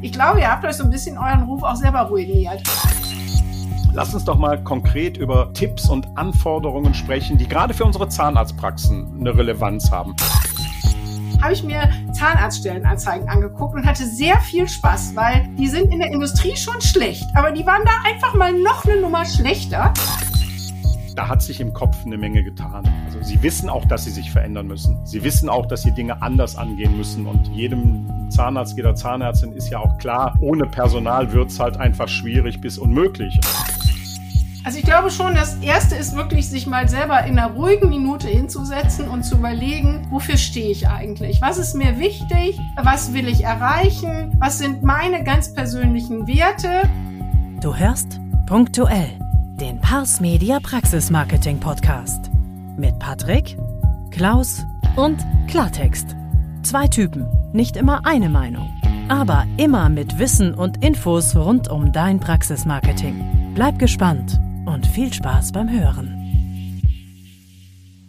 Ich glaube, ihr habt euch so ein bisschen euren Ruf auch selber ruiniert. Lass uns doch mal konkret über Tipps und Anforderungen sprechen, die gerade für unsere Zahnarztpraxen eine Relevanz haben habe ich mir Zahnarztstellenanzeigen angeguckt und hatte sehr viel Spaß, weil die sind in der Industrie schon schlecht, aber die waren da einfach mal noch eine Nummer schlechter. Da hat sich im Kopf eine Menge getan. Also sie wissen auch, dass sie sich verändern müssen. Sie wissen auch, dass sie Dinge anders angehen müssen. Und jedem Zahnarzt, jeder Zahnärztin ist ja auch klar, ohne Personal wird es halt einfach schwierig bis unmöglich. Also ich glaube schon, das Erste ist wirklich, sich mal selber in einer ruhigen Minute hinzusetzen und zu überlegen, wofür stehe ich eigentlich? Was ist mir wichtig? Was will ich erreichen? Was sind meine ganz persönlichen Werte? Du hörst punktuell den Pars Media Praxis Marketing Podcast mit Patrick, Klaus und Klartext. Zwei Typen, nicht immer eine Meinung, aber immer mit Wissen und Infos rund um dein Praxismarketing. Bleib gespannt und viel Spaß beim Hören.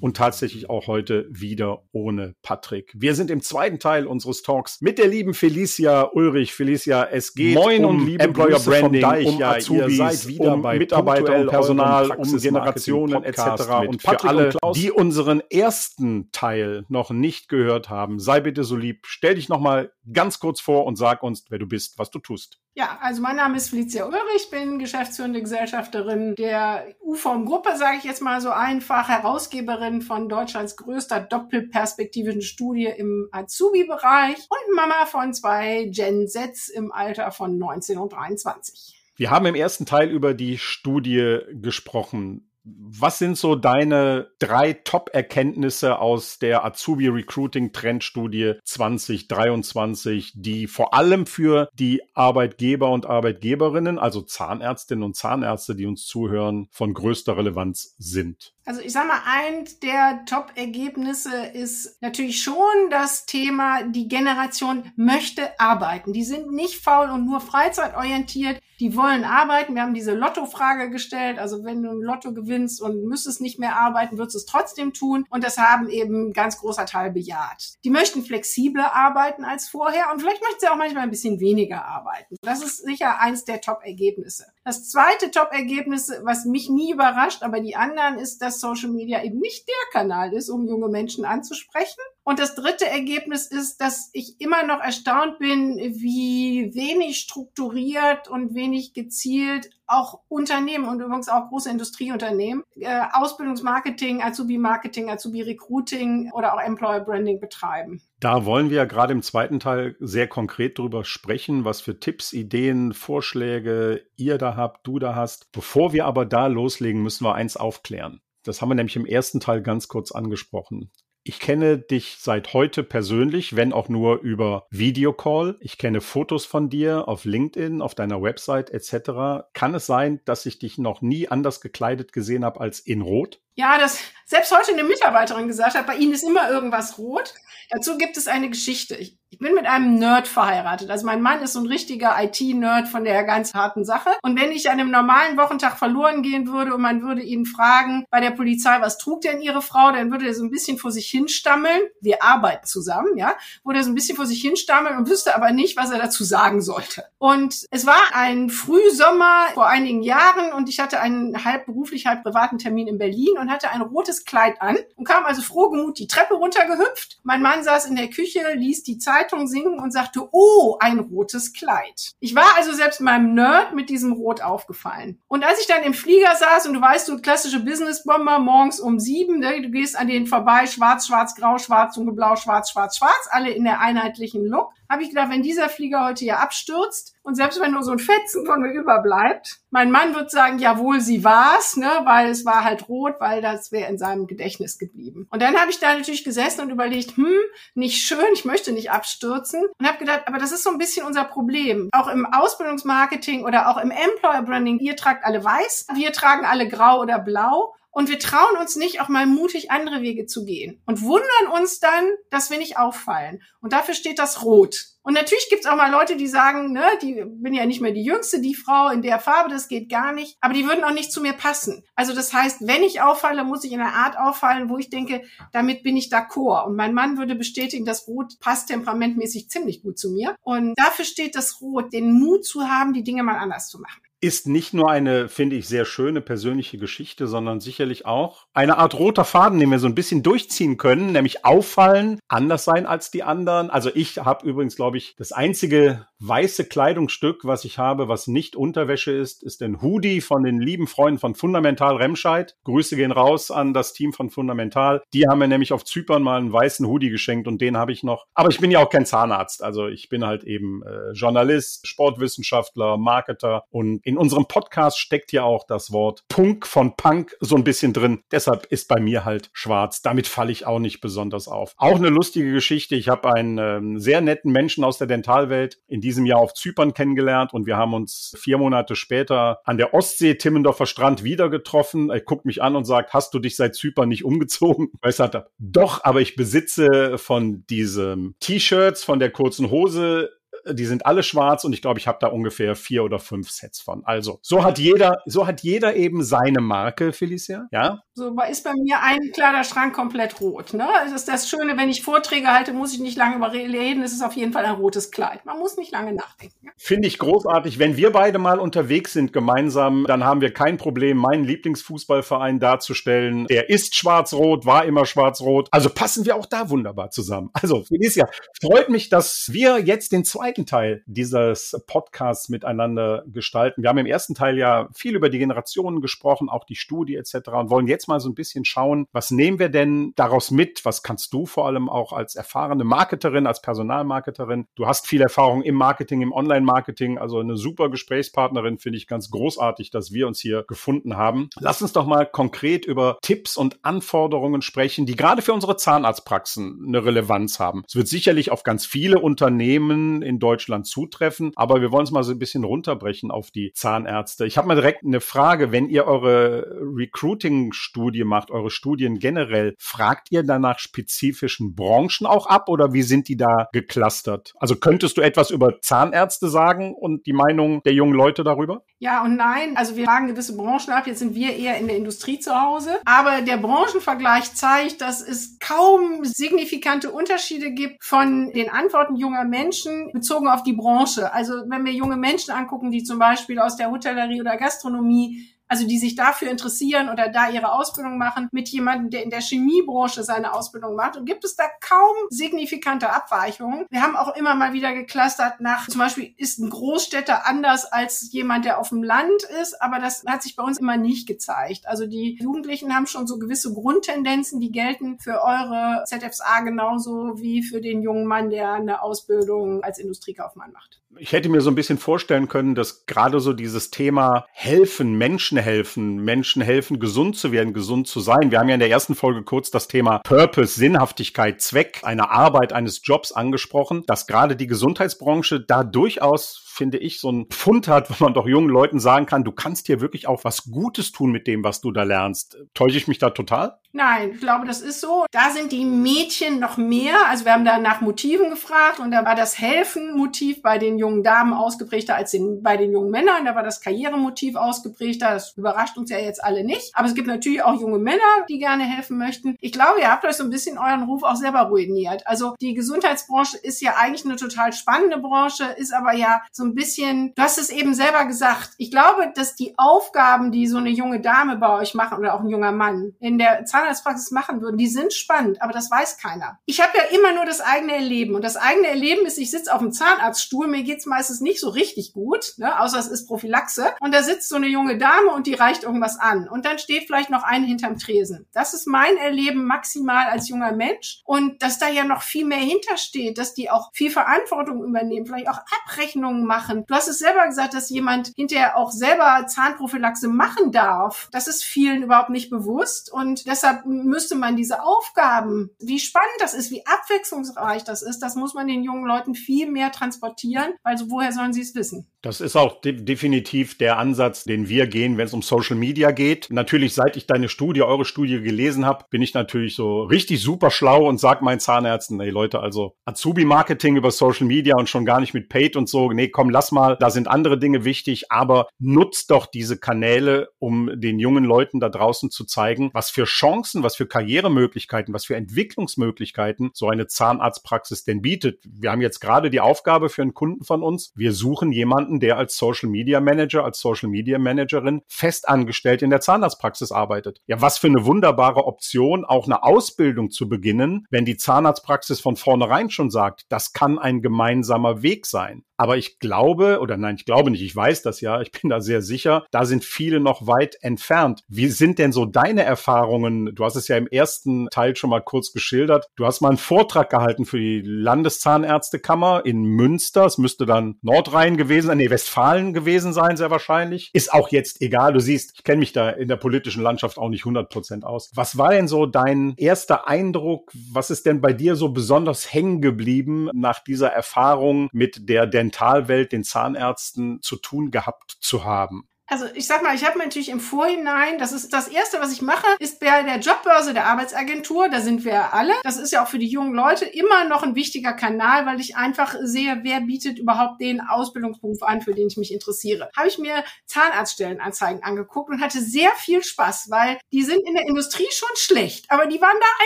Und tatsächlich auch heute wieder ohne Patrick. Wir sind im zweiten Teil unseres Talks mit der lieben Felicia Ulrich. Felicia, es geht Moin um und liebe Employer Grüße Branding, Deich. um Ja, Azubis, seid wieder um bei Mitarbeiter und Personal, um Generationen etc. Und für Patrick alle, und die unseren ersten Teil noch nicht gehört haben, sei bitte so lieb, stell dich noch mal ganz kurz vor und sag uns, wer du bist, was du tust. Ja, also mein Name ist Felicia Ulrich, bin geschäftsführende Gesellschafterin der UFOM-Gruppe, sage ich jetzt mal so einfach, Herausgeberin von Deutschlands größter doppelperspektivischen Studie im Azubi-Bereich und Mama von zwei Gen Zs im Alter von 19 und 23. Wir haben im ersten Teil über die Studie gesprochen. Was sind so deine drei Top-Erkenntnisse aus der Azubi Recruiting Trendstudie 2023, die vor allem für die Arbeitgeber und Arbeitkeberinnen, also Zahnärztinnen und Zahnärzte, die uns zuhören, von größter Relevanz sind? Also ich sag mal, eins der Top-Ergebnisse ist natürlich schon das Thema, die Generation möchte arbeiten. Die sind nicht faul und nur freizeitorientiert. Die wollen arbeiten. Wir haben diese Lotto-Frage gestellt. Also wenn du ein Lotto gewinnst und müsstest nicht mehr arbeiten, würdest du es trotzdem tun. Und das haben eben ein ganz großer Teil bejaht. Die möchten flexibler arbeiten als vorher und vielleicht möchten sie auch manchmal ein bisschen weniger arbeiten. Das ist sicher eins der Top-Ergebnisse. Das zweite Top-Ergebnis, was mich nie überrascht, aber die anderen, ist, dass Social Media eben nicht der Kanal ist, um junge Menschen anzusprechen. Und das dritte Ergebnis ist, dass ich immer noch erstaunt bin, wie wenig strukturiert und wenig gezielt auch Unternehmen und übrigens auch große Industrieunternehmen äh, Ausbildungsmarketing, Azubi-Marketing, Azubi-Recruiting oder auch Employer-Branding betreiben. Da wollen wir ja gerade im zweiten Teil sehr konkret drüber sprechen, was für Tipps, Ideen, Vorschläge ihr da habt, du da hast. Bevor wir aber da loslegen, müssen wir eins aufklären. Das haben wir nämlich im ersten Teil ganz kurz angesprochen. Ich kenne dich seit heute persönlich, wenn auch nur über Videocall. Ich kenne Fotos von dir auf LinkedIn, auf deiner Website etc. Kann es sein, dass ich dich noch nie anders gekleidet gesehen habe als in Rot? Ja, das selbst heute eine Mitarbeiterin gesagt hat, bei Ihnen ist immer irgendwas rot. Dazu gibt es eine Geschichte. Ich, ich bin mit einem Nerd verheiratet. Also mein Mann ist so ein richtiger IT-Nerd von der ganz harten Sache. Und wenn ich an einem normalen Wochentag verloren gehen würde und man würde ihn fragen bei der Polizei, was trug denn Ihre Frau, dann würde er so ein bisschen vor sich hinstammeln. Wir arbeiten zusammen, ja, würde er so ein bisschen vor sich hinstammeln und wüsste aber nicht, was er dazu sagen sollte. Und es war ein Frühsommer vor einigen Jahren und ich hatte einen halb beruflich, halb privaten Termin in Berlin und hatte ein rotes Kleid an und kam also frohgemut die Treppe runtergehüpft. Mein Mann saß in der Küche, ließ die Zeitung singen und sagte, oh, ein rotes Kleid. Ich war also selbst meinem Nerd mit diesem Rot aufgefallen. Und als ich dann im Flieger saß und du weißt, du klassische Businessbomber morgens um sieben, ne, du gehst an denen vorbei, schwarz, schwarz, grau, schwarz, dunkelblau, schwarz, schwarz, schwarz, alle in der einheitlichen Look habe ich gedacht, wenn dieser Flieger heute hier abstürzt und selbst wenn nur so ein Fetzen von mir überbleibt, mein Mann wird sagen, jawohl, sie war's, ne, weil es war halt rot, weil das wäre in seinem Gedächtnis geblieben. Und dann habe ich da natürlich gesessen und überlegt, hm, nicht schön, ich möchte nicht abstürzen und habe gedacht, aber das ist so ein bisschen unser Problem. Auch im Ausbildungsmarketing oder auch im Employer Branding, ihr tragt alle weiß, wir tragen alle grau oder blau Und wir trauen uns nicht, auch mal mutig andere Wege zu gehen und wundern uns dann, dass wir nicht auffallen. Und dafür steht das Rot. Und natürlich gibt's auch mal Leute, die sagen, ne, die bin ja nicht mehr die Jüngste, die Frau in der Farbe, das geht gar nicht. Aber die würden auch nicht zu mir passen. Also das heißt, wenn ich auffalle, muss ich in einer Art auffallen, wo ich denke, damit bin ich d'accord. Und mein Mann würde bestätigen, das Rot passt temperamentmäßig ziemlich gut zu mir. Und dafür steht das Rot, den Mut zu haben, die Dinge mal anders zu machen ist nicht nur eine, finde ich, sehr schöne persönliche Geschichte, sondern sicherlich auch eine Art roter Faden, den wir so ein bisschen durchziehen können, nämlich auffallen, anders sein als die anderen. Also ich habe übrigens, glaube ich, das einzige weiße Kleidungsstück, was ich habe, was nicht Unterwäsche ist, ist ein Hoodie von den lieben Freunden von Fundamental Remscheid. Grüße gehen raus an das Team von Fundamental. Die haben mir nämlich auf Zypern mal einen weißen Hoodie geschenkt und den habe ich noch. Aber ich bin ja auch kein Zahnarzt. Also ich bin halt eben äh, Journalist, Sportwissenschaftler, Marketer und in unserem Podcast steckt ja auch das Wort Punk von Punk so ein bisschen drin. Deshalb ist bei mir halt schwarz. Damit falle ich auch nicht besonders auf. Auch eine lustige Geschichte. Ich habe einen ähm, sehr netten Menschen aus der Dentalwelt in diesem Jahr auf Zypern kennengelernt und wir haben uns vier Monate später an der Ostsee Timmendorfer Strand wieder getroffen. Er guckt mich an und sagt, hast du dich seit Zypern nicht umgezogen? Ich sagte, doch, aber ich besitze von diesem T-Shirts, von der kurzen Hose die sind alle schwarz und ich glaube, ich habe da ungefähr vier oder fünf Sets von. Also, so hat jeder, so hat jeder eben seine Marke, Felicia, ja? So ist bei mir ein Kleiderschrank komplett rot, ne? Das ist das Schöne, wenn ich Vorträge halte, muss ich nicht lange überreden, es ist auf jeden Fall ein rotes Kleid. Man muss nicht lange nachdenken. Ja? Finde ich großartig. Wenn wir beide mal unterwegs sind gemeinsam, dann haben wir kein Problem, meinen Lieblingsfußballverein darzustellen. Der ist schwarz-rot, war immer schwarz-rot. Also passen wir auch da wunderbar zusammen. Also, Felicia, freut mich, dass wir jetzt den zweiten zweiten Teil dieses Podcasts miteinander gestalten. Wir haben im ersten Teil ja viel über die Generationen gesprochen, auch die Studie etc. und wollen jetzt mal so ein bisschen schauen, was nehmen wir denn daraus mit? Was kannst du vor allem auch als erfahrene Marketerin, als Personalmarketerin? Du hast viel Erfahrung im Marketing, im Online-Marketing, also eine super Gesprächspartnerin, finde ich ganz großartig, dass wir uns hier gefunden haben. Lass uns doch mal konkret über Tipps und Anforderungen sprechen, die gerade für unsere Zahnarztpraxen eine Relevanz haben. Es wird sicherlich auf ganz viele Unternehmen in Deutschland zutreffen. Aber wir wollen es mal so ein bisschen runterbrechen auf die Zahnärzte. Ich habe mal direkt eine Frage. Wenn ihr eure Recruiting-Studie macht, eure Studien generell, fragt ihr danach spezifischen Branchen auch ab oder wie sind die da geclustert? Also könntest du etwas über Zahnärzte sagen und die Meinung der jungen Leute darüber? Ja und nein. Also wir fragen gewisse Branchen ab. Jetzt sind wir eher in der Industrie zu Hause. Aber der Branchenvergleich zeigt, dass es kaum signifikante Unterschiede gibt von den Antworten junger Menschen bezogen auf die Branche. Also wenn wir junge Menschen angucken, die zum Beispiel aus der Hotellerie oder Gastronomie also die sich dafür interessieren oder da ihre Ausbildung machen, mit jemandem, der in der Chemiebranche seine Ausbildung macht. Und gibt es da kaum signifikante Abweichungen. Wir haben auch immer mal wieder geklustert nach, zum Beispiel ist ein Großstädter anders als jemand, der auf dem Land ist, aber das hat sich bei uns immer nicht gezeigt. Also die Jugendlichen haben schon so gewisse Grundtendenzen, die gelten für eure ZFSA genauso wie für den jungen Mann, der eine Ausbildung als Industriekaufmann macht ich hätte mir so ein bisschen vorstellen können, dass gerade so dieses Thema helfen, Menschen helfen, Menschen helfen, gesund zu werden, gesund zu sein. Wir haben ja in der ersten Folge kurz das Thema Purpose, Sinnhaftigkeit, Zweck einer Arbeit, eines Jobs angesprochen, dass gerade die Gesundheitsbranche da durchaus finde ich, so ein Fund hat, wo man doch jungen Leuten sagen kann, du kannst hier wirklich auch was Gutes tun mit dem, was du da lernst. Täusche ich mich da total? Nein, ich glaube, das ist so. Da sind die Mädchen noch mehr. Also wir haben da nach Motiven gefragt und da war das Helfen-Motiv bei den jungen Damen ausgeprägter als den, bei den jungen Männern. Da war das Karrieremotiv ausgeprägter. Das überrascht uns ja jetzt alle nicht. Aber es gibt natürlich auch junge Männer, die gerne helfen möchten. Ich glaube, ihr habt euch so ein bisschen euren Ruf auch selber ruiniert. Also die Gesundheitsbranche ist ja eigentlich eine total spannende Branche, ist aber ja so ein bisschen, du hast es eben selber gesagt. Ich glaube, dass die Aufgaben, die so eine junge Dame bei euch machen oder auch ein junger Mann in der Zahnarztpraxis machen würden, die sind spannend, aber das weiß keiner. Ich habe ja immer nur das eigene Erleben und das eigene Erleben ist, ich sitze auf dem Zahnarztstuhl, mir geht's meistens nicht so richtig gut, ne, außer es ist Prophylaxe und da sitzt so eine junge Dame und die reicht irgendwas an und dann steht vielleicht noch eine hinterm Tresen. Das ist mein Erleben maximal als junger Mensch und dass da ja noch viel mehr hintersteht, dass die auch viel Verantwortung übernehmen, vielleicht auch Abrechnungen machen. Du hast es selber gesagt, dass jemand hinterher auch selber Zahnprophylaxe machen darf. Das ist vielen überhaupt nicht bewusst und deshalb müsste man diese Aufgaben, wie spannend das ist, wie abwechslungsreich das ist, das muss man den jungen Leuten viel mehr transportieren, also woher sollen sie es wissen? Das ist auch de definitiv der Ansatz, den wir gehen, wenn es um Social Media geht. Natürlich, seit ich deine Studie, eure Studie gelesen habe, bin ich natürlich so richtig super schlau und sag meinen Zahnärzten, ey Leute, also Azubi-Marketing über Social Media und schon gar nicht mit Paid und so. Nee, komm, lass mal, da sind andere Dinge wichtig, aber nutzt doch diese Kanäle, um den jungen Leuten da draußen zu zeigen, was für Chancen, was für Karrieremöglichkeiten, was für Entwicklungsmöglichkeiten so eine Zahnarztpraxis denn bietet. Wir haben jetzt gerade die Aufgabe für einen Kunden von uns. Wir suchen jemanden, der als Social Media Manager, als Social Media Managerin festangestellt in der Zahnarztpraxis arbeitet. Ja, was für eine wunderbare Option, auch eine Ausbildung zu beginnen, wenn die Zahnarztpraxis von vornherein schon sagt, das kann ein gemeinsamer Weg sein. Aber ich glaube, oder nein, ich glaube nicht, ich weiß das ja, ich bin da sehr sicher, da sind viele noch weit entfernt. Wie sind denn so deine Erfahrungen? Du hast es ja im ersten Teil schon mal kurz geschildert. Du hast mal einen Vortrag gehalten für die Landeszahnärztekammer in Münster. Es müsste dann Nordrhein gewesen sein, nee, Westfalen gewesen sein, sehr wahrscheinlich. Ist auch jetzt egal. Du siehst, ich kenne mich da in der politischen Landschaft auch nicht 100 Prozent aus. Was war denn so dein erster Eindruck? Was ist denn bei dir so besonders hängen geblieben nach dieser Erfahrung mit der Dentalwelt, den Zahnärzten zu tun gehabt zu haben? Also ich sag mal, ich habe mir natürlich im Vorhinein, das ist das Erste, was ich mache, ist bei der Jobbörse der Arbeitsagentur, da sind wir alle. Das ist ja auch für die jungen Leute immer noch ein wichtiger Kanal, weil ich einfach sehe, wer bietet überhaupt den Ausbildungsberuf an, für den ich mich interessiere. Habe ich mir Zahnarztstellenanzeigen angeguckt und hatte sehr viel Spaß, weil die sind in der Industrie schon schlecht, aber die waren da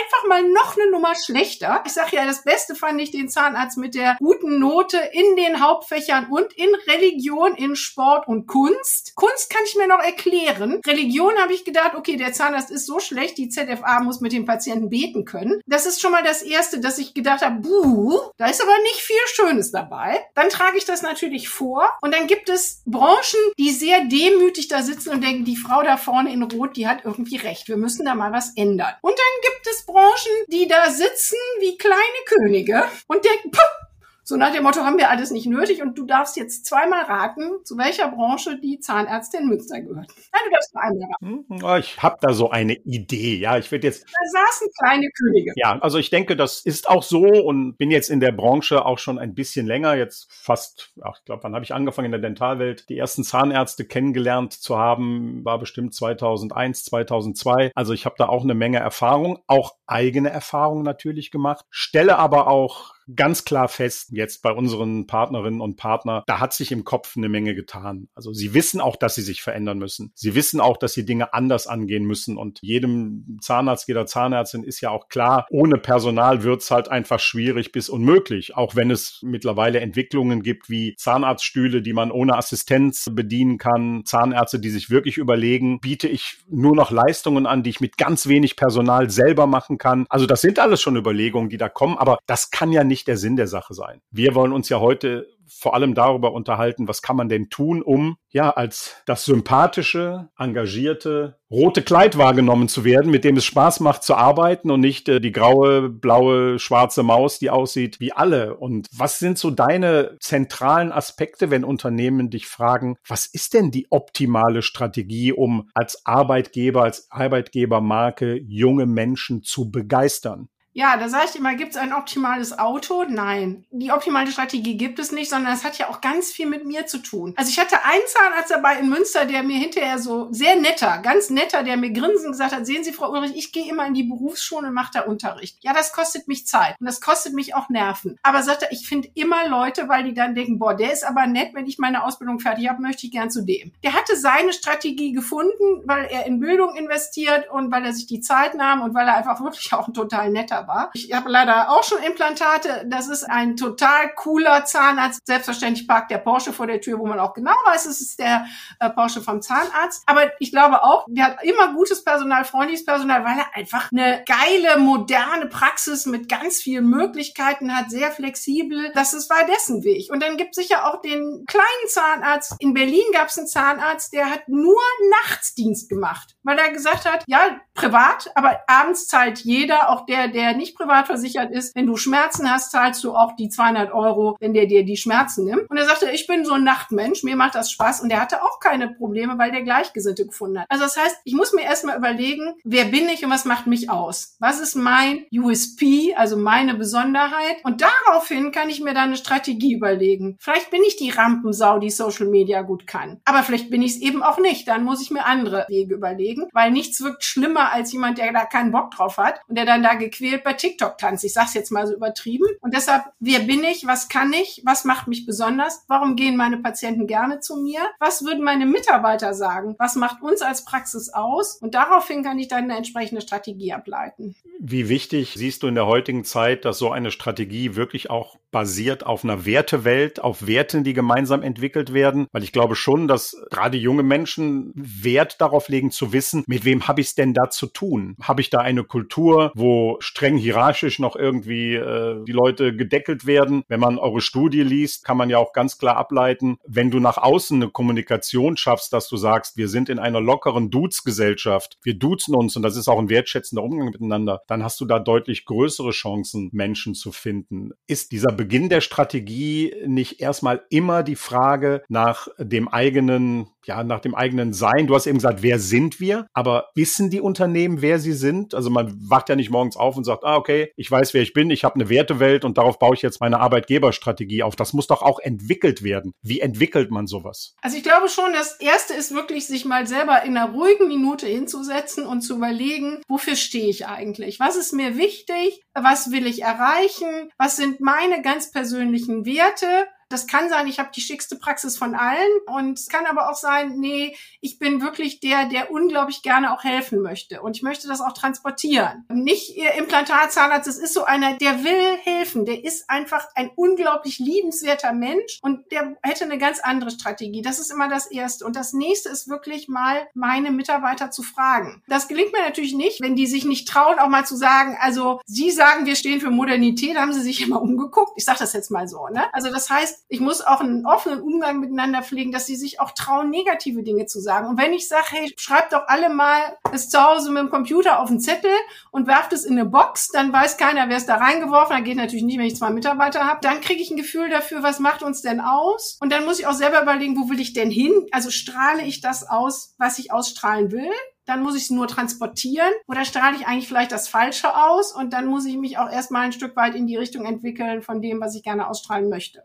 einfach mal noch eine Nummer schlechter. Ich sage ja, das Beste fand ich den Zahnarzt mit der guten Note in den Hauptfächern und in Religion, in Sport und Kunst. Kunst Kunst kann ich mir noch erklären. Religion habe ich gedacht, okay, der Zahnarzt ist so schlecht, die ZFA muss mit dem Patienten beten können. Das ist schon mal das Erste, dass ich gedacht habe, buh, da ist aber nicht viel Schönes dabei. Dann trage ich das natürlich vor und dann gibt es Branchen, die sehr demütig da sitzen und denken, die Frau da vorne in Rot, die hat irgendwie recht. Wir müssen da mal was ändern. Und dann gibt es Branchen, die da sitzen wie kleine Könige und denken, puh, so nach dem Motto haben wir alles nicht nötig und du darfst jetzt zweimal raten, zu welcher Branche die Zahnärztin Münster gehört. Nein, du darfst nur einmal raten. Hm, ich habe da so eine Idee. Ja, ich werde jetzt. Da saßen kleine Könige. Ja, also ich denke, das ist auch so und bin jetzt in der Branche auch schon ein bisschen länger, jetzt fast, ach, ich glaube, wann habe ich angefangen in der Dentalwelt? Die ersten Zahnärzte kennengelernt zu haben, war bestimmt 2001, 2002. Also ich habe da auch eine Menge Erfahrung, auch eigene Erfahrung natürlich gemacht, stelle aber auch ganz klar fest, jetzt bei unseren Partnerinnen und Partnern, da hat sich im Kopf eine Menge getan. Also sie wissen auch, dass sie sich verändern müssen. Sie wissen auch, dass sie Dinge anders angehen müssen. Und jedem Zahnarzt, jeder Zahnärztin ist ja auch klar, ohne Personal wird's halt einfach schwierig bis unmöglich. Auch wenn es mittlerweile Entwicklungen gibt wie Zahnarztstühle, die man ohne Assistenz bedienen kann, Zahnärzte, die sich wirklich überlegen, biete ich nur noch Leistungen an, die ich mit ganz wenig Personal selber machen kann. Also das sind alles schon Überlegungen, die da kommen, aber das kann ja nicht nicht der Sinn der Sache sein. Wir wollen uns ja heute vor allem darüber unterhalten, was kann man denn tun, um ja als das sympathische, engagierte, rote Kleid wahrgenommen zu werden, mit dem es Spaß macht zu arbeiten und nicht äh, die graue, blaue, schwarze Maus, die aussieht wie alle. Und was sind so deine zentralen Aspekte, wenn Unternehmen dich fragen, was ist denn die optimale Strategie, um als Arbeitgeber, als Arbeitgebermarke junge Menschen zu begeistern? Ja, da sage ich immer, gibt es ein optimales Auto? Nein. Die optimale Strategie gibt es nicht, sondern es hat ja auch ganz viel mit mir zu tun. Also ich hatte einen Zahnarzt dabei in Münster, der mir hinterher so sehr netter, ganz netter, der mir grinsend gesagt hat, sehen Sie, Frau Ulrich, ich gehe immer in die Berufsschule und mache da Unterricht. Ja, das kostet mich Zeit und das kostet mich auch Nerven. Aber sagt er, ich finde immer Leute, weil die dann denken, boah, der ist aber nett, wenn ich meine Ausbildung fertig habe, möchte ich gern zu dem. Der hatte seine Strategie gefunden, weil er in Bildung investiert und weil er sich die Zeit nahm und weil er einfach wirklich auch ein total netter war. Ich habe leider auch schon Implantate. Das ist ein total cooler Zahnarzt. Selbstverständlich parkt der Porsche vor der Tür, wo man auch genau weiß, es ist der äh, Porsche vom Zahnarzt. Aber ich glaube auch, der hat immer gutes Personal, freundliches Personal, weil er einfach eine geile, moderne Praxis mit ganz vielen Möglichkeiten hat, sehr flexibel. Das ist war dessen Weg. Und dann gibt es sicher auch den kleinen Zahnarzt. In Berlin gab es einen Zahnarzt, der hat nur Nachtsdienst gemacht. Weil er gesagt hat, ja, privat, aber abends zahlt jeder, auch der, der nicht privat versichert ist. Wenn du Schmerzen hast, zahlst du auch die 200 Euro, wenn der dir die Schmerzen nimmt. Und er sagte, ich bin so ein Nachtmensch, mir macht das Spaß. Und der hatte auch keine Probleme, weil der Gleichgesinnte gefunden hat. Also das heißt, ich muss mir erstmal überlegen, wer bin ich und was macht mich aus? Was ist mein USP, also meine Besonderheit? Und daraufhin kann ich mir dann eine Strategie überlegen. Vielleicht bin ich die Rampensau, die Social Media gut kann. Aber vielleicht bin ich es eben auch nicht. Dann muss ich mir andere Wege überlegen, weil nichts wirkt schlimmer als jemand, der da keinen Bock drauf hat und der dann da gequält bei TikTok tanzt. Ich sag's jetzt mal so übertrieben. Und deshalb, wer bin ich? Was kann ich? Was macht mich besonders? Warum gehen meine Patienten gerne zu mir? Was würden meine Mitarbeiter sagen? Was macht uns als Praxis aus? Und daraufhin kann ich dann eine entsprechende Strategie ableiten. Wie wichtig siehst du in der heutigen Zeit, dass so eine Strategie wirklich auch basiert auf einer Wertewelt, auf Werten, die gemeinsam entwickelt werden? Weil ich glaube schon, dass gerade junge Menschen Wert darauf legen zu wissen, mit wem habe ich es denn da zu tun? Habe ich da eine Kultur, wo streng hierarchisch noch irgendwie äh, die Leute gedeckelt werden? Wenn man eure Studie liest, kann man ja auch ganz klar ableiten, wenn du nach außen eine Kommunikation schaffst, dass du sagst, wir sind in einer lockeren Dudes-Gesellschaft, wir duzen uns und das ist auch ein wertschätzender Umgang miteinander, dann hast du da deutlich größere Chancen, Menschen zu finden. Ist dieser Beginn der Strategie nicht erstmal immer die Frage nach dem eigenen ja, nach dem eigenen Sein. Du hast eben gesagt, wer sind wir? Aber wissen die Unternehmen, wer sie sind? Also man wacht ja nicht morgens auf und sagt, ah, okay, ich weiß, wer ich bin, ich habe eine Wertewelt und darauf baue ich jetzt meine Arbeitgeberstrategie auf. Das muss doch auch entwickelt werden. Wie entwickelt man sowas? Also ich glaube schon, das erste ist wirklich, sich mal selber in einer ruhigen Minute hinzusetzen und zu überlegen, wofür stehe ich eigentlich? Was ist mir wichtig? Was will ich erreichen? Was sind meine ganz persönlichen Werte? Das kann sein, ich habe die schickste Praxis von allen und es kann aber auch sein, nee, ich bin wirklich der, der unglaublich gerne auch helfen möchte und ich möchte das auch transportieren. Nicht ihr Implantatzahnarzt, das ist so einer, der will helfen, der ist einfach ein unglaublich liebenswerter Mensch und der hätte eine ganz andere Strategie. Das ist immer das Erste. Und das Nächste ist wirklich mal meine Mitarbeiter zu fragen. Das gelingt mir natürlich nicht, wenn die sich nicht trauen, auch mal zu sagen, also sie sagen, wir stehen für Modernität, haben sie sich immer umgeguckt. Ich sage das jetzt mal so. Ne? Also das heißt, ich muss auch einen offenen Umgang miteinander pflegen, dass sie sich auch trauen, negative Dinge zu sagen. Und wenn ich sage, hey, schreibt doch alle mal es zu Hause mit dem Computer auf einen Zettel und werft es in eine Box, dann weiß keiner, wer es da reingeworfen hat. Geht natürlich nicht, wenn ich zwei Mitarbeiter habe. Dann kriege ich ein Gefühl dafür, was macht uns denn aus? Und dann muss ich auch selber überlegen, wo will ich denn hin? Also strahle ich das aus, was ich ausstrahlen will? dann muss ich es nur transportieren oder strahle ich eigentlich vielleicht das Falsche aus und dann muss ich mich auch erstmal ein Stück weit in die Richtung entwickeln von dem, was ich gerne ausstrahlen möchte.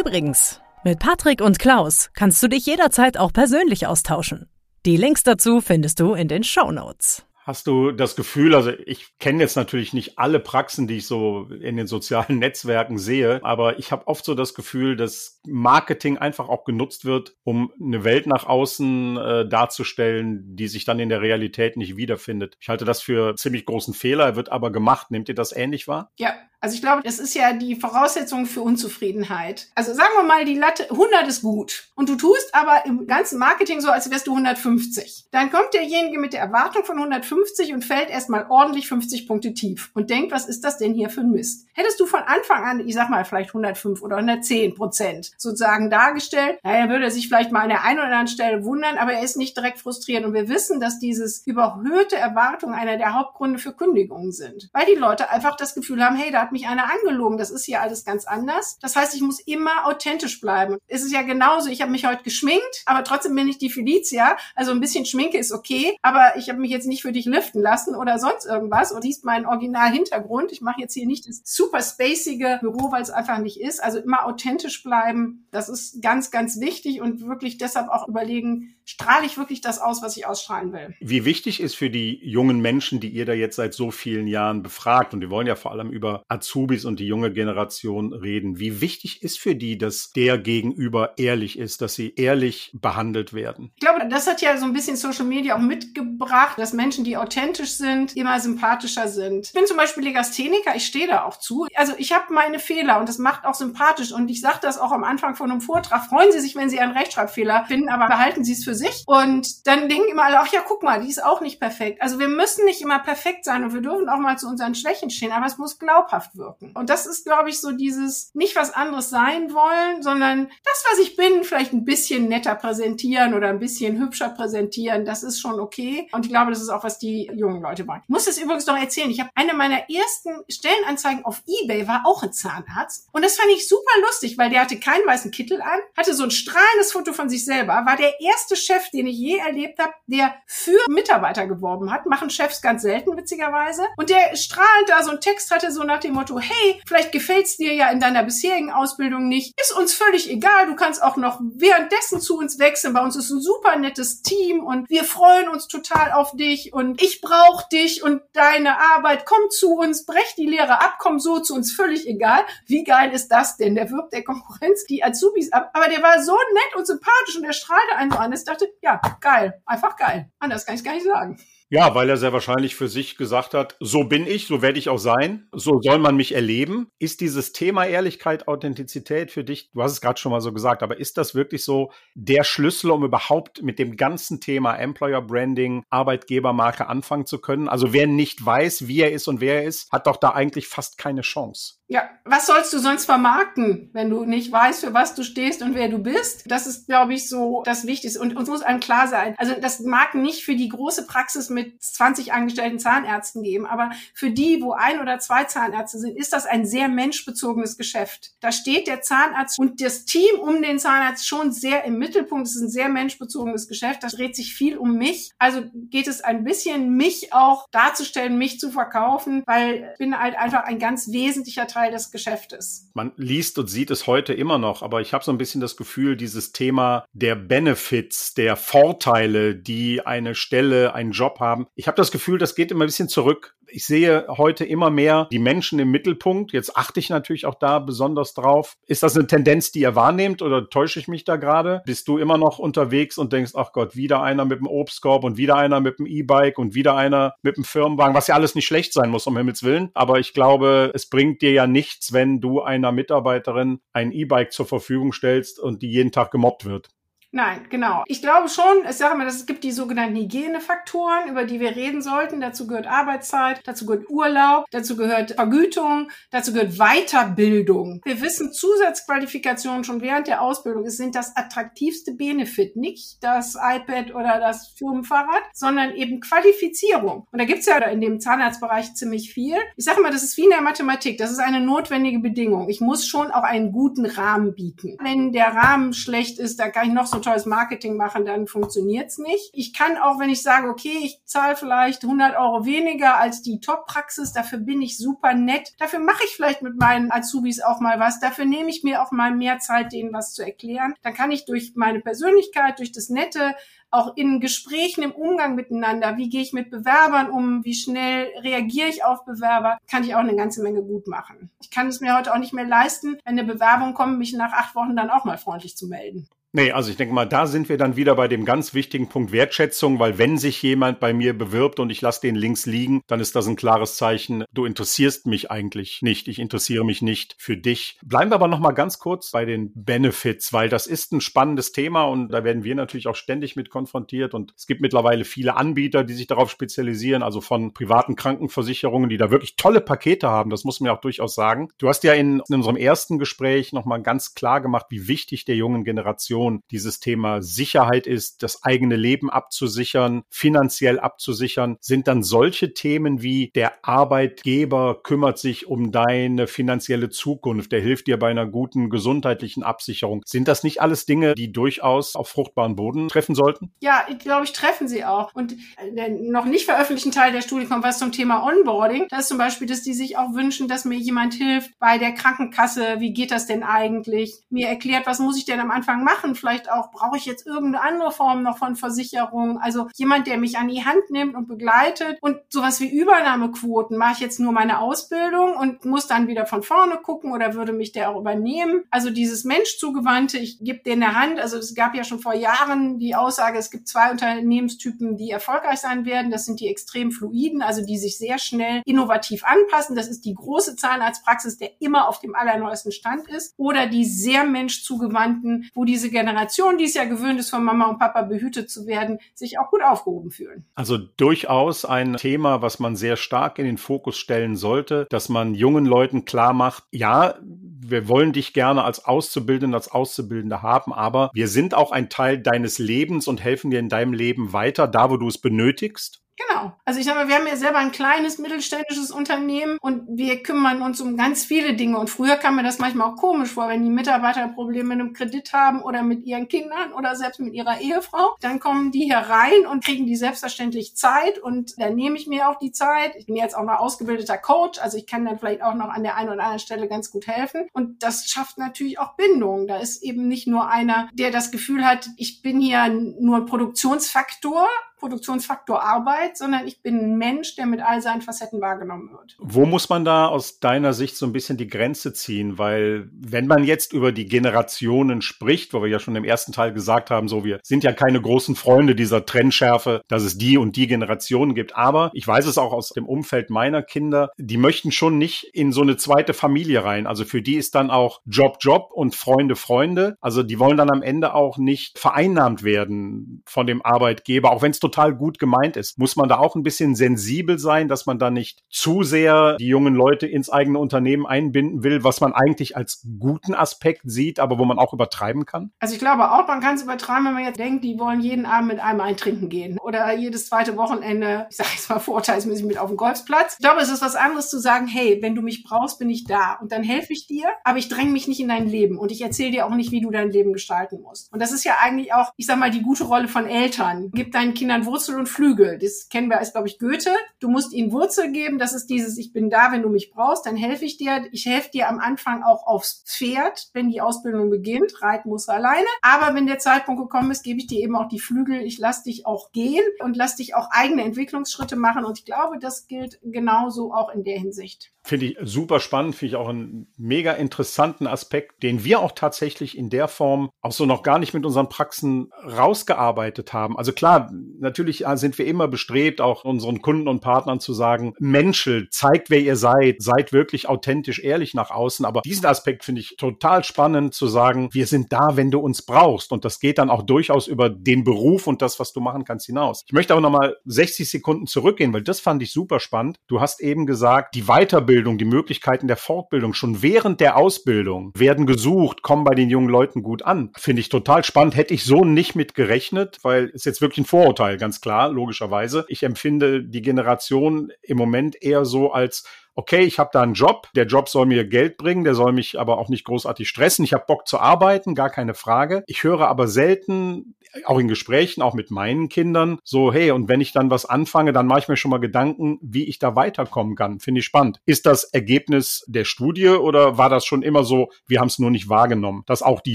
Übrigens, mit Patrick und Klaus kannst du dich jederzeit auch persönlich austauschen. Die Links dazu findest du in den Show Notes. Hast du das Gefühl, also ich kenne jetzt natürlich nicht alle Praxen, die ich so in den sozialen Netzwerken sehe, aber ich habe oft so das Gefühl, dass Marketing einfach auch genutzt wird, um eine Welt nach außen äh, darzustellen, die sich dann in der Realität nicht wiederfindet. Ich halte das für ziemlich großen Fehler, wird aber gemacht. Nehmt ihr das ähnlich wahr? Ja, also ich glaube, das ist ja die Voraussetzung für Unzufriedenheit. Also sagen wir mal, die Latte 100 ist gut und du tust aber im ganzen Marketing so, als wärst du 150. Dann kommt derjenige mit der Erwartung von 150 und fällt erstmal ordentlich 50 Punkte tief und denkt, was ist das denn hier für ein Mist? Hättest du von Anfang an, ich sag mal vielleicht 105 oder 110 Prozent sozusagen dargestellt, naja, würde er sich vielleicht mal an der einen oder anderen Stelle wundern, aber er ist nicht direkt frustriert und wir wissen, dass dieses überhöhte Erwartung einer der Hauptgründe für Kündigungen sind, weil die Leute einfach das Gefühl haben, hey, da mich einer angelogen. Das ist hier alles ganz anders. Das heißt, ich muss immer authentisch bleiben. Es ist ja genauso, ich habe mich heute geschminkt, aber trotzdem bin ich die Felicia. Also ein bisschen Schminke ist okay, aber ich habe mich jetzt nicht für dich liften lassen oder sonst irgendwas und siehst meinen Original-Hintergrund. Ich mache jetzt hier nicht das super spacige Büro, weil es einfach nicht ist. Also immer authentisch bleiben, das ist ganz, ganz wichtig und wirklich deshalb auch überlegen, strahle ich wirklich das aus, was ich ausstrahlen will. Wie wichtig ist für die jungen Menschen, die ihr da jetzt seit so vielen Jahren befragt, und wir wollen ja vor allem über Azubis und die junge Generation reden. Wie wichtig ist für die, dass der Gegenüber ehrlich ist, dass sie ehrlich behandelt werden? Ich glaube, das hat ja so ein bisschen Social Media auch mitgebracht, dass Menschen, die die authentisch sind, immer sympathischer sind. Ich bin zum Beispiel Legastheniker, ich stehe da auch zu. Also ich habe meine Fehler und das macht auch sympathisch und ich sage das auch am Anfang von einem Vortrag. Freuen Sie sich, wenn Sie einen Rechtschreibfehler finden, aber behalten Sie es für sich. Und dann denken immer alle, ach ja, guck mal, die ist auch nicht perfekt. Also wir müssen nicht immer perfekt sein und wir dürfen auch mal zu unseren Schwächen stehen, aber es muss glaubhaft wirken. Und das ist, glaube ich, so dieses nicht was anderes sein wollen, sondern das, was ich bin, vielleicht ein bisschen netter präsentieren oder ein bisschen hübscher präsentieren. Das ist schon okay. Und ich glaube, das ist auch, was die jungen Leute wollen. Ich muss es übrigens noch erzählen. Ich habe eine meiner ersten Stellenanzeigen auf Ebay war auch ein Zahnarzt. Und das fand ich super lustig, weil der hatte keinen weißen Kittel an, hatte so ein strahlendes Foto von sich selber, war der erste Chef, den ich je erlebt habe, der für Mitarbeiter geworben hat. Machen Chefs ganz selten, witzigerweise. Und der strahlend da so einen Text hatte, so nach dem Motto, hey, vielleicht gefällt's dir ja in deiner bisherigen Ausbildung nicht. Ist uns völlig egal. Du kannst auch noch währenddessen zu uns wechseln. Bei uns ist ein super nettes Team und wir freuen uns total auf dich und ich brauche dich und deine Arbeit. Komm zu uns, brech die Lehre ab, komm so zu uns, völlig egal. Wie geil ist das denn? Der wirbt der Konkurrenz die Azubis ab. Aber der war so nett und sympathisch und der strahlte einen so an. Ich dachte, ja, geil, einfach geil. Anders kann ich gar nicht sagen. Ja, weil er sehr wahrscheinlich für sich gesagt hat, so bin ich, so werde ich auch sein, so soll man mich erleben. Ist dieses Thema Ehrlichkeit, Authentizität für dich, du hast es gerade schon mal so gesagt, aber ist das wirklich so der Schlüssel, um überhaupt mit dem ganzen Thema Employer Branding, Arbeitgebermarke anfangen zu können? Also wer nicht weiß, wie er ist und wer er ist, hat doch da eigentlich fast keine Chance. Ja, was sollst du sonst vermarkten, wenn du nicht weißt, für was du stehst und wer du bist? Das ist, glaube ich, so das Wichtigste. Und uns muss einem klar sein. Also das mag nicht für die große Praxis mit 20 angestellten Zahnärzten geben, aber für die, wo ein oder zwei Zahnärzte sind, ist das ein sehr menschbezogenes Geschäft. Da steht der Zahnarzt und das Team um den Zahnarzt schon sehr im Mittelpunkt. Es ist ein sehr menschbezogenes Geschäft. Da dreht sich viel um mich. Also geht es ein bisschen, mich auch darzustellen, mich zu verkaufen, weil ich bin halt einfach ein ganz wesentlicher Teil Teil des Geschäftes. Man liest und sieht es heute immer noch, aber ich habe so ein bisschen das Gefühl, dieses Thema der Benefits, der Vorteile, die eine Stelle, einen Job haben, ich habe das Gefühl, das geht immer ein bisschen zurück ich sehe heute immer mehr die Menschen im Mittelpunkt. Jetzt achte ich natürlich auch da besonders drauf. Ist das eine Tendenz, die ihr wahrnehmt oder täusche ich mich da gerade? Bist du immer noch unterwegs und denkst, ach Gott, wieder einer mit dem Obstkorb und wieder einer mit dem E-Bike und wieder einer mit dem Firmenwagen, was ja alles nicht schlecht sein muss, um Himmels Willen. Aber ich glaube, es bringt dir ja nichts, wenn du einer Mitarbeiterin ein E-Bike zur Verfügung stellst und die jeden Tag gemobbt wird. Nein, genau. Ich glaube schon, ich sage mal, es gibt die sogenannten Hygienefaktoren, über die wir reden sollten. Dazu gehört Arbeitszeit, dazu gehört Urlaub, dazu gehört Vergütung, dazu gehört Weiterbildung. Wir wissen, Zusatzqualifikationen schon während der Ausbildung sind das attraktivste Benefit. Nicht das iPad oder das Firmenfahrrad, sondern eben Qualifizierung. Und da gibt's ja in dem Zahnarztbereich ziemlich viel. Ich sage mal, das ist wie in der Mathematik. Das ist eine notwendige Bedingung. Ich muss schon auch einen guten Rahmen bieten. Wenn der Rahmen schlecht ist, da kann ich noch so tolles Marketing machen, dann funktioniert's nicht. Ich kann auch, wenn ich sage, okay, ich zahle vielleicht 100 Euro weniger als die Top-Praxis, dafür bin ich super nett. Dafür mache ich vielleicht mit meinen Azubis auch mal was. Dafür nehme ich mir auch mal mehr Zeit, denen was zu erklären. Dann kann ich durch meine Persönlichkeit, durch das Nette auch in Gesprächen im Umgang miteinander, wie gehe ich mit Bewerbern um, wie schnell reagiere ich auf Bewerber, kann ich auch eine ganze Menge gut machen. Ich kann es mir heute auch nicht mehr leisten, wenn eine Bewerbung kommt, mich nach acht Wochen dann auch mal freundlich zu melden. Nee, also ich denke mal, da sind wir dann wieder bei dem ganz wichtigen Punkt Wertschätzung, weil wenn sich jemand bei mir bewirbt und ich lasse den links liegen, dann ist das ein klares Zeichen, du interessierst mich eigentlich nicht, ich interessiere mich nicht für dich. Bleiben wir aber noch mal ganz kurz bei den Benefits, weil das ist ein spannendes Thema und da werden wir natürlich auch ständig mit konfrontiert und es gibt mittlerweile viele Anbieter, die sich darauf spezialisieren, also von privaten Krankenversicherungen, die da wirklich tolle Pakete haben, das muss man ja auch durchaus sagen. Du hast ja in, in unserem ersten Gespräch noch mal ganz klar gemacht, wie wichtig der jungen Generation Generation dieses Thema Sicherheit ist, das eigene Leben abzusichern, finanziell abzusichern, sind dann solche Themen wie der Arbeitgeber kümmert sich um deine finanzielle Zukunft, der hilft dir bei einer guten gesundheitlichen Absicherung. Sind das nicht alles Dinge, die durchaus auf fruchtbaren Boden treffen sollten? Ja, ich glaube, ich treffen sie auch. Und der noch nicht veröffentlichten Teil der Studie kommt was zum Thema Onboarding. Das ist zum Beispiel, dass die sich auch wünschen, dass mir jemand hilft bei der Krankenkasse. Wie geht das denn eigentlich? Mir erklärt, was muss ich denn am Anfang machen? Und vielleicht auch, brauche ich jetzt irgendeine andere Form noch von Versicherung? Also jemand, der mich an die Hand nimmt und begleitet und sowas wie Übernahmequoten. Mache ich jetzt nur meine Ausbildung und muss dann wieder von vorne gucken oder würde mich der auch übernehmen? Also dieses Menschzugewandte, ich gebe dir eine Hand. Also es gab ja schon vor Jahren die Aussage, es gibt zwei Unternehmenstypen, die erfolgreich sein werden. Das sind die extrem fluiden, also die sich sehr schnell innovativ anpassen. Das ist die große Zahnarztpraxis, der immer auf dem allerneuesten Stand ist. Oder die sehr menschzugewandten, wo diese Generation, die es ja gewöhnt ist, von Mama und Papa behütet zu werden, sich auch gut aufgehoben fühlen. Also durchaus ein Thema, was man sehr stark in den Fokus stellen sollte, dass man jungen Leuten klar macht, ja, wir wollen dich gerne als Auszubildende, als Auszubildende haben, aber wir sind auch ein Teil deines Lebens und helfen dir in deinem Leben weiter, da wo du es benötigst. Genau. Also ich sage wir haben ja selber ein kleines mittelständisches Unternehmen und wir kümmern uns um ganz viele Dinge. Und früher kam mir das manchmal auch komisch vor, wenn die Mitarbeiter Probleme mit einem Kredit haben oder mit ihren Kindern oder selbst mit ihrer Ehefrau. Dann kommen die hier rein und kriegen die selbstverständlich Zeit und dann nehme ich mir auch die Zeit. Ich bin jetzt auch noch ausgebildeter Coach, also ich kann dann vielleicht auch noch an der einen oder anderen Stelle ganz gut helfen. Und das schafft natürlich auch Bindung. Da ist eben nicht nur einer, der das Gefühl hat, ich bin hier nur ein Produktionsfaktor, Produktionsfaktor Arbeit, sondern ich bin ein Mensch, der mit all seinen Facetten wahrgenommen wird. Wo muss man da aus deiner Sicht so ein bisschen die Grenze ziehen? Weil wenn man jetzt über die Generationen spricht, wo wir ja schon im ersten Teil gesagt haben, so wir sind ja keine großen Freunde dieser Trennschärfe, dass es die und die Generationen gibt. Aber ich weiß es auch aus dem Umfeld meiner Kinder, die möchten schon nicht in so eine zweite Familie rein. Also für die ist dann auch Job, Job und Freunde, Freunde. Also die wollen dann am Ende auch nicht vereinnahmt werden von dem Arbeitgeber, auch wenn es total gut gemeint ist. Muss man da auch ein bisschen sensibel sein, dass man da nicht zu sehr die jungen Leute ins eigene Unternehmen einbinden will, was man eigentlich als guten Aspekt sieht, aber wo man auch übertreiben kann? Also ich glaube auch, man kann es übertreiben, wenn man jetzt denkt, die wollen jeden Abend mit einem eintrinken gehen oder jedes zweite Wochenende, ich sage jetzt mal vorurteilsmäßig mit auf dem Golfplatz. Ich glaube, es ist was anderes zu sagen, hey, wenn du mich brauchst, bin ich da und dann helfe ich dir, aber ich dränge mich nicht in dein Leben und ich erzähle dir auch nicht, wie du dein Leben gestalten musst. Und das ist ja eigentlich auch, ich sag mal, die gute Rolle von Eltern. Gib deinen Kindern Wurzel und Flügel. Das kennen wir als, glaube ich, Goethe. Du musst ihnen Wurzel geben. Das ist dieses, ich bin da, wenn du mich brauchst, dann helfe ich dir. Ich helfe dir am Anfang auch aufs Pferd, wenn die Ausbildung beginnt. Reiten muss alleine. Aber wenn der Zeitpunkt gekommen ist, gebe ich dir eben auch die Flügel. Ich lasse dich auch gehen und lass dich auch eigene Entwicklungsschritte machen. Und ich glaube, das gilt genauso auch in der Hinsicht. Finde ich super spannend, finde ich auch einen mega interessanten Aspekt, den wir auch tatsächlich in der Form auch so noch gar nicht mit unseren Praxen rausgearbeitet haben. Also klar, natürlich sind wir immer bestrebt, auch unseren Kunden und Partnern zu sagen, Menschel, zeigt, wer ihr seid, seid wirklich authentisch, ehrlich nach außen. Aber diesen Aspekt finde ich total spannend zu sagen, wir sind da, wenn du uns brauchst. Und das geht dann auch durchaus über den Beruf und das, was du machen kannst, hinaus. Ich möchte aber nochmal 60 Sekunden zurückgehen, weil das fand ich super spannend. Du hast eben gesagt, die Weiterbildung Weiterbildung, die Möglichkeiten der Fortbildung schon während der Ausbildung werden gesucht, kommen bei den jungen Leuten gut an. Finde ich total spannend. Hätte ich so nicht mit gerechnet, weil ist jetzt wirklich ein Vorurteil, ganz klar, logischerweise. Ich empfinde die Generation im Moment eher so als okay, ich habe da einen Job, der Job soll mir Geld bringen, der soll mich aber auch nicht großartig stressen. Ich habe Bock zu arbeiten, gar keine Frage. Ich höre aber selten, auch in Gesprächen, auch mit meinen Kindern, so, hey, und wenn ich dann was anfange, dann mache ich mir schon mal Gedanken, wie ich da weiterkommen kann. Finde ich spannend. Ist das Ergebnis der Studie oder war das schon immer so, wir haben es nur nicht wahrgenommen, dass auch die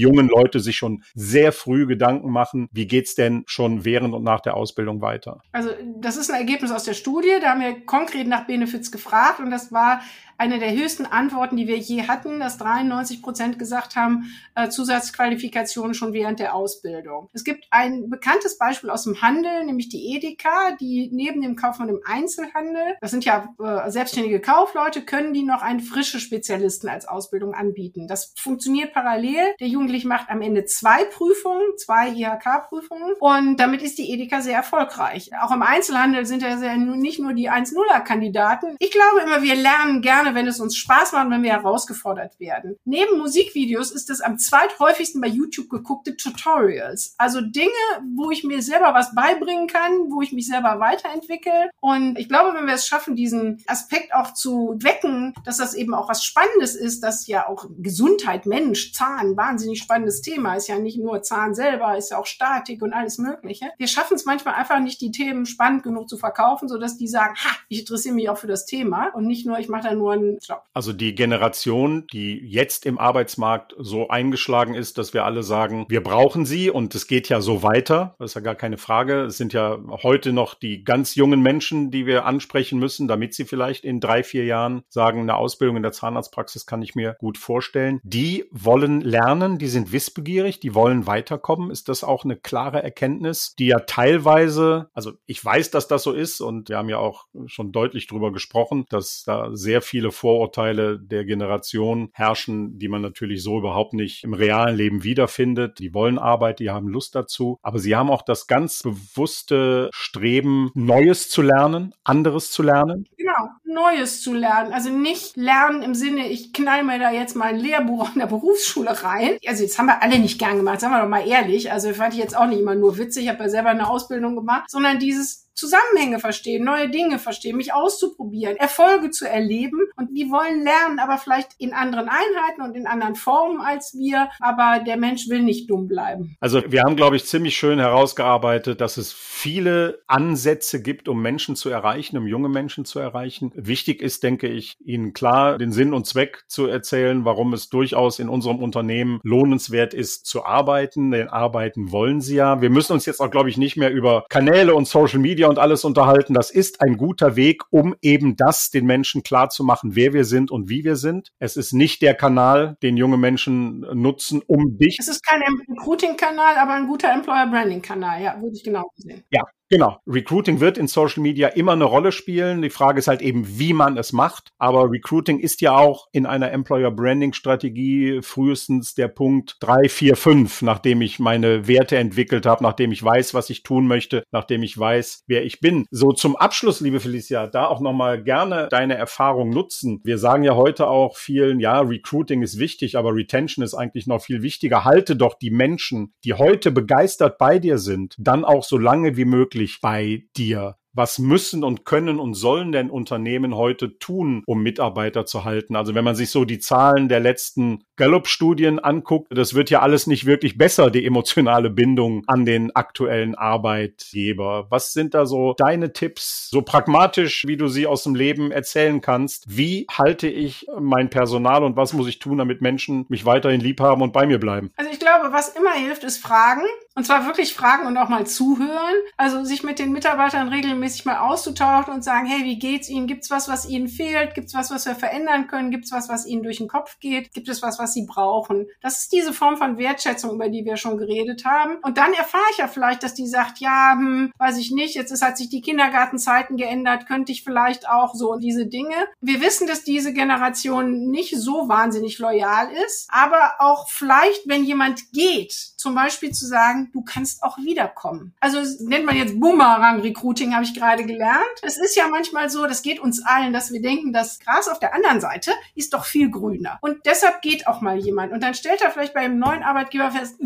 jungen Leute sich schon sehr früh Gedanken machen, wie geht's denn schon während und nach der Ausbildung weiter? Also das ist ein Ergebnis aus der Studie, da haben wir konkret nach Benefits gefragt und das war eine der höchsten Antworten, die wir je hatten, dass 93 Prozent gesagt haben, äh, Zusatzqualifikationen schon während der Ausbildung. Es gibt ein bekanntes Beispiel aus dem Handel, nämlich die Edeka, die neben dem Kaufmann im Einzelhandel, das sind ja äh, selbstständige Kaufleute, können die noch einen frische Spezialisten als Ausbildung anbieten. Das funktioniert parallel. Der Jugendliche macht am Ende zwei Prüfungen, zwei IHK-Prüfungen und damit ist die Edeka sehr erfolgreich. Auch im Einzelhandel sind ja nicht nur die 1-0er-Kandidaten. Ich glaube immer, wir lernen gerne gerne, wenn es uns Spaß macht, wenn wir herausgefordert werden. Neben Musikvideos ist es am zweithäufigsten bei YouTube geguckte Tutorials. Also Dinge, wo ich mir selber was beibringen kann, wo ich mich selber weiterentwickle. Und ich glaube, wenn wir es schaffen, diesen Aspekt auch zu wecken, dass das eben auch was Spannendes ist, dass ja auch Gesundheit, Mensch, Zahn, wahnsinnig spannendes Thema, ist ja nicht nur Zahn selber, ist ja auch Statik und alles Mögliche. Wir schaffen es manchmal einfach nicht, die Themen spannend genug zu verkaufen, sodass die sagen, ha, ich interessiere mich auch für das Thema und nicht nur, ich mache da nur anderen Job. Also die Generation, die jetzt im Arbeitsmarkt so eingeschlagen ist, dass wir alle sagen, wir brauchen sie und es geht ja so weiter. Das ist ja gar keine Frage. Es sind ja heute noch die ganz jungen Menschen, die wir ansprechen müssen, damit sie vielleicht in drei, vier Jahren sagen, eine Ausbildung in der Zahnarztpraxis kann ich mir gut vorstellen. Die wollen lernen, die sind wissbegierig, die wollen weiterkommen. Ist das auch eine klare Erkenntnis, die ja teilweise, also ich weiß, dass das so ist und wir haben ja auch schon deutlich darüber gesprochen, dass da sehr viele Vorurteile der Generation herrschen, die man natürlich so überhaupt nicht im realen Leben wiederfindet. Die wollen Arbeit, die haben Lust dazu, aber sie haben auch das ganz bewusste Streben, Neues zu lernen, anderes zu lernen. Genau, Neues zu lernen. Also nicht lernen im Sinne, ich knall mir da jetzt mal ein Lehrbuch in der Berufsschule rein. Also jetzt haben wir alle nicht gern gemacht, sagen wir doch mal ehrlich. Also fand ich jetzt auch nicht immer nur witzig, ich habe ja selber eine Ausbildung gemacht, sondern dieses Zusammenhänge verstehen, neue Dinge verstehen, mich auszuprobieren, Erfolge zu erleben. Und die wollen lernen, aber vielleicht in anderen Einheiten und in anderen Formen als wir. Aber der Mensch will nicht dumm bleiben. Also wir haben, glaube ich, ziemlich schön herausgearbeitet, dass es viele Ansätze gibt, um Menschen zu erreichen, um junge Menschen zu erreichen. Wichtig ist, denke ich, ihnen klar den Sinn und Zweck zu erzählen, warum es durchaus in unserem Unternehmen lohnenswert ist zu arbeiten. Denn arbeiten wollen sie ja. Wir müssen uns jetzt auch, glaube ich, nicht mehr über Kanäle und Social Media und alles unterhalten. Das ist ein guter Weg, um eben das den Menschen klar zu machen, wer wir sind und wie wir sind. Es ist nicht der Kanal, den junge Menschen nutzen, um dich. Es ist kein Recruiting-Kanal, aber ein guter Employer-Branding-Kanal. Ja, würde ich genau sehen. Ja, Genau. Recruiting wird in Social Media immer eine Rolle spielen. Die Frage ist halt eben, wie man es macht. Aber Recruiting ist ja auch in einer Employer Branding Strategie frühestens der Punkt drei, vier, fünf, nachdem ich meine Werte entwickelt habe, nachdem ich weiß, was ich tun möchte, nachdem ich weiß, wer ich bin. So zum Abschluss, liebe Felicia, da auch nochmal gerne deine Erfahrung nutzen. Wir sagen ja heute auch vielen, ja, Recruiting ist wichtig, aber Retention ist eigentlich noch viel wichtiger. Halte doch die Menschen, die heute begeistert bei dir sind, dann auch so lange wie möglich wirklich bei dir? was müssen und können und sollen denn Unternehmen heute tun, um Mitarbeiter zu halten? Also wenn man sich so die Zahlen der letzten Gallup-Studien anguckt, das wird ja alles nicht wirklich besser, die emotionale Bindung an den aktuellen Arbeitgeber. Was sind da so deine Tipps, so pragmatisch, wie du sie aus dem Leben erzählen kannst? Wie halte ich mein Personal und was muss ich tun, damit Menschen mich weiterhin lieb haben und bei mir bleiben? Also ich glaube, was immer hilft, ist Fragen. Und zwar wirklich fragen und auch mal zuhören. Also sich mit den Mitarbeitern regelmäßig mal auszutauschen und sagen, hey, wie geht's Ihnen? Gibt's was, was Ihnen fehlt? Gibt's was, was wir verändern können? Gibt's was, was Ihnen durch den Kopf geht? Gibt es was, was Sie brauchen? Das ist diese Form von Wertschätzung, über die wir schon geredet haben. Und dann erfahre ich ja vielleicht, dass die sagt, ja, hm, weiß ich nicht, jetzt ist, hat sich die Kindergartenzeiten geändert, könnte ich vielleicht auch so diese Dinge. Wir wissen, dass diese Generation nicht so wahnsinnig loyal ist, aber auch vielleicht, wenn jemand geht, zum Beispiel zu sagen, du kannst auch wiederkommen. Also nennt man jetzt Boomerang-Recruiting, habe ich gerade gelernt. Es ist ja manchmal so, das geht uns allen, dass wir denken, das Gras auf der anderen Seite ist doch viel grüner. Und deshalb geht auch mal jemand. Und dann stellt er vielleicht bei einem neuen Arbeitgeber fest,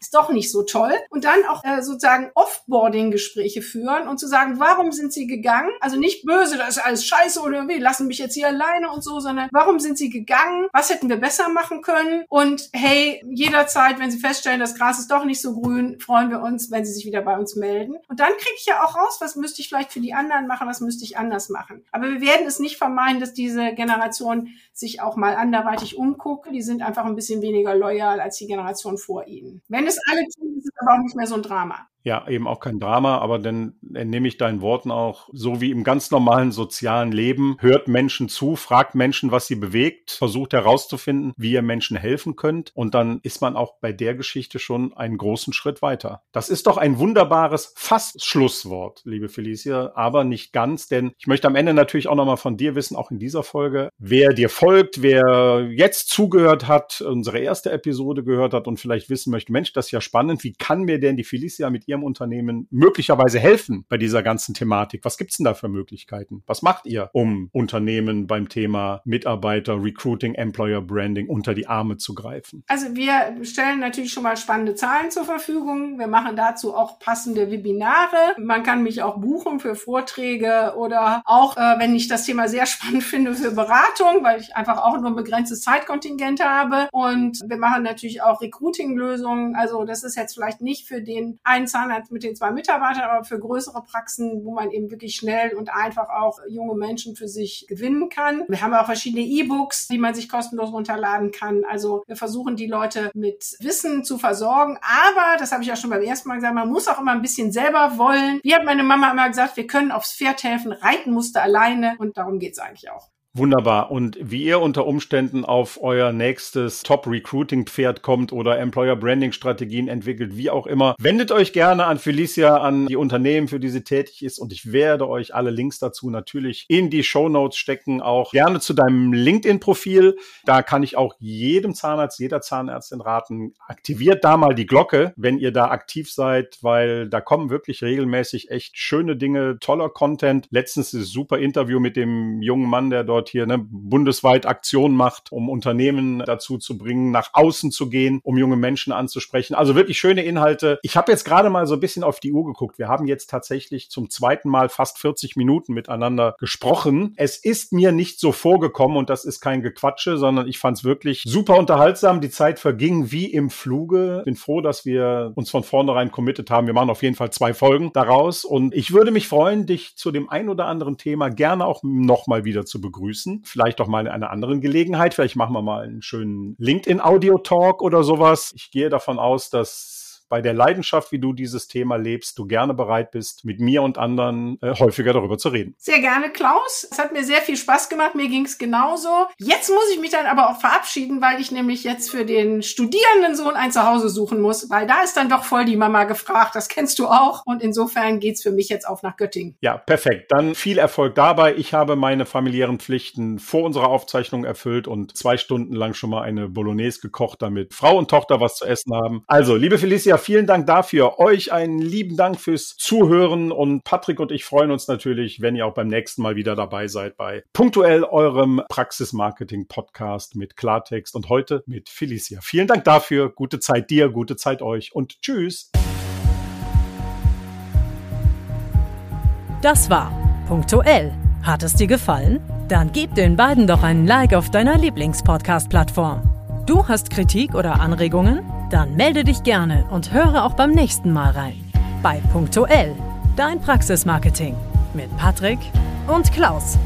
ist doch nicht so toll. Und dann auch äh, sozusagen Offboarding-Gespräche führen und zu sagen, warum sind sie gegangen? Also nicht böse, das ist alles scheiße oder wir lassen mich jetzt hier alleine und so, sondern warum sind sie gegangen? Was hätten wir besser machen können? Und hey, jederzeit, wenn sie feststellen, das Gras ist doch nicht so grün, freuen wir uns, wenn sie sich wieder bei uns melden. Und dann kriege ich ja auch raus, was müsste ich vielleicht für die anderen machen, was müsste ich anders machen. Aber wir werden es nicht vermeiden, dass diese Generation sich auch mal anderweitig umguckt. Die sind einfach ein bisschen weniger loyal als die Generation vor ihnen. Wenn es alle tun, ist es aber auch nicht mehr so ein Drama ja eben auch kein Drama, aber dann entnehme ich deinen Worten auch, so wie im ganz normalen sozialen Leben, hört Menschen zu, fragt Menschen, was sie bewegt, versucht herauszufinden, wie ihr Menschen helfen könnt und dann ist man auch bei der Geschichte schon einen großen Schritt weiter. Das ist doch ein wunderbares fast Schlusswort, liebe Felicia, aber nicht ganz, denn ich möchte am Ende natürlich auch nochmal von dir wissen, auch in dieser Folge, wer dir folgt, wer jetzt zugehört hat, unsere erste Episode gehört hat und vielleicht wissen möchte, Mensch, das ist ja spannend, wie kann mir denn die Felicia mit Ihrem Unternehmen möglicherweise helfen bei dieser ganzen Thematik? Was gibt's denn da für Möglichkeiten? Was macht ihr, um Unternehmen beim Thema Mitarbeiter, Recruiting, Employer Branding unter die Arme zu greifen? Also wir stellen natürlich schon mal spannende Zahlen zur Verfügung. Wir machen dazu auch passende Webinare. Man kann mich auch buchen für Vorträge oder auch, äh, wenn ich das Thema sehr spannend finde, für Beratung, weil ich einfach auch nur ein begrenztes Zeitkontingent habe. Und wir machen natürlich auch Recruiting-Lösungen. Also das ist jetzt vielleicht nicht für den einen Zahn Zahnarzt mit den zwei Mitarbeitern, aber für größere Praxen, wo man eben wirklich schnell und einfach auch junge Menschen für sich gewinnen kann. Wir haben auch verschiedene E-Books, die man sich kostenlos runterladen kann. Also wir versuchen die Leute mit Wissen zu versorgen. Aber, das habe ich ja schon beim ersten Mal gesagt, man muss auch immer ein bisschen selber wollen. Wie hat meine Mama immer gesagt, wir können aufs Pferd helfen, reiten musste alleine und darum geht's eigentlich auch. Wunderbar. Und wie ihr unter Umständen auf euer nächstes Top-Recruiting-Pferd kommt oder Employer-Branding-Strategien entwickelt, wie auch immer, wendet euch gerne an Felicia, an die Unternehmen, für die sie tätig ist. Und ich werde euch alle Links dazu natürlich in die Show Notes stecken. Auch gerne zu deinem LinkedIn-Profil. Da kann ich auch jedem Zahnarzt, jeder Zahnärztin raten, aktiviert da mal die Glocke, wenn ihr da aktiv seid, weil da kommen wirklich regelmäßig echt schöne Dinge, toller Content. Letztens ist super Interview mit dem jungen Mann, der dort hier ne, bundesweit Aktionen macht, um Unternehmen dazu zu bringen, nach außen zu gehen, um junge Menschen anzusprechen. Also wirklich schöne Inhalte. Ich habe jetzt gerade mal so ein bisschen auf die Uhr geguckt. Wir haben jetzt tatsächlich zum zweiten Mal fast 40 Minuten miteinander gesprochen. Es ist mir nicht so vorgekommen und das ist kein Gequatsche, sondern ich fand es wirklich super unterhaltsam. Die Zeit verging wie im Fluge. Bin froh, dass wir uns von vornherein committed haben. Wir machen auf jeden Fall zwei Folgen daraus und ich würde mich freuen, dich zu dem ein oder anderen Thema gerne auch nochmal wieder zu begrüßen begrüßen. Vielleicht auch mal in einer anderen Gelegenheit. Vielleicht machen wir mal einen schönen LinkedIn-Audio-Talk oder sowas. Ich gehe davon aus, dass bei der Leidenschaft, wie du dieses Thema lebst, du gerne bereit bist, mit mir und anderen äh, häufiger darüber zu reden. Sehr gerne, Klaus. Es hat mir sehr viel Spaß gemacht. Mir ging es genauso. Jetzt muss ich mich dann aber auch verabschieden, weil ich nämlich jetzt für den Studierendensohn ein Zuhause suchen muss, weil da ist dann doch voll die Mama gefragt. Das kennst du auch. Und insofern geht's für mich jetzt auf nach Göttingen. Ja, perfekt. Dann viel Erfolg dabei. Ich habe meine familiären Pflichten vor unserer Aufzeichnung erfüllt und zwei Stunden lang schon mal eine Bolognese gekocht, damit Frau und Tochter was zu essen haben. Also, liebe Felicia, vielen Dank dafür. Euch einen lieben Dank fürs Zuhören und Patrick und ich freuen uns natürlich, wenn ihr auch beim nächsten Mal wieder dabei seid bei punktuell eurem Praxismarketing-Podcast mit Klartext und heute mit Felicia. Vielen Dank dafür. Gute Zeit dir, gute Zeit euch und tschüss. Das war punktuell. Hat es dir gefallen? Dann gib den beiden doch einen Like auf deiner Lieblingspodcast-Plattform. Du hast Kritik oder Anregungen? Dann melde dich gerne und höre auch beim nächsten Mal rein. Bei Punktuell, dein Praxismarketing mit Patrick und Klaus.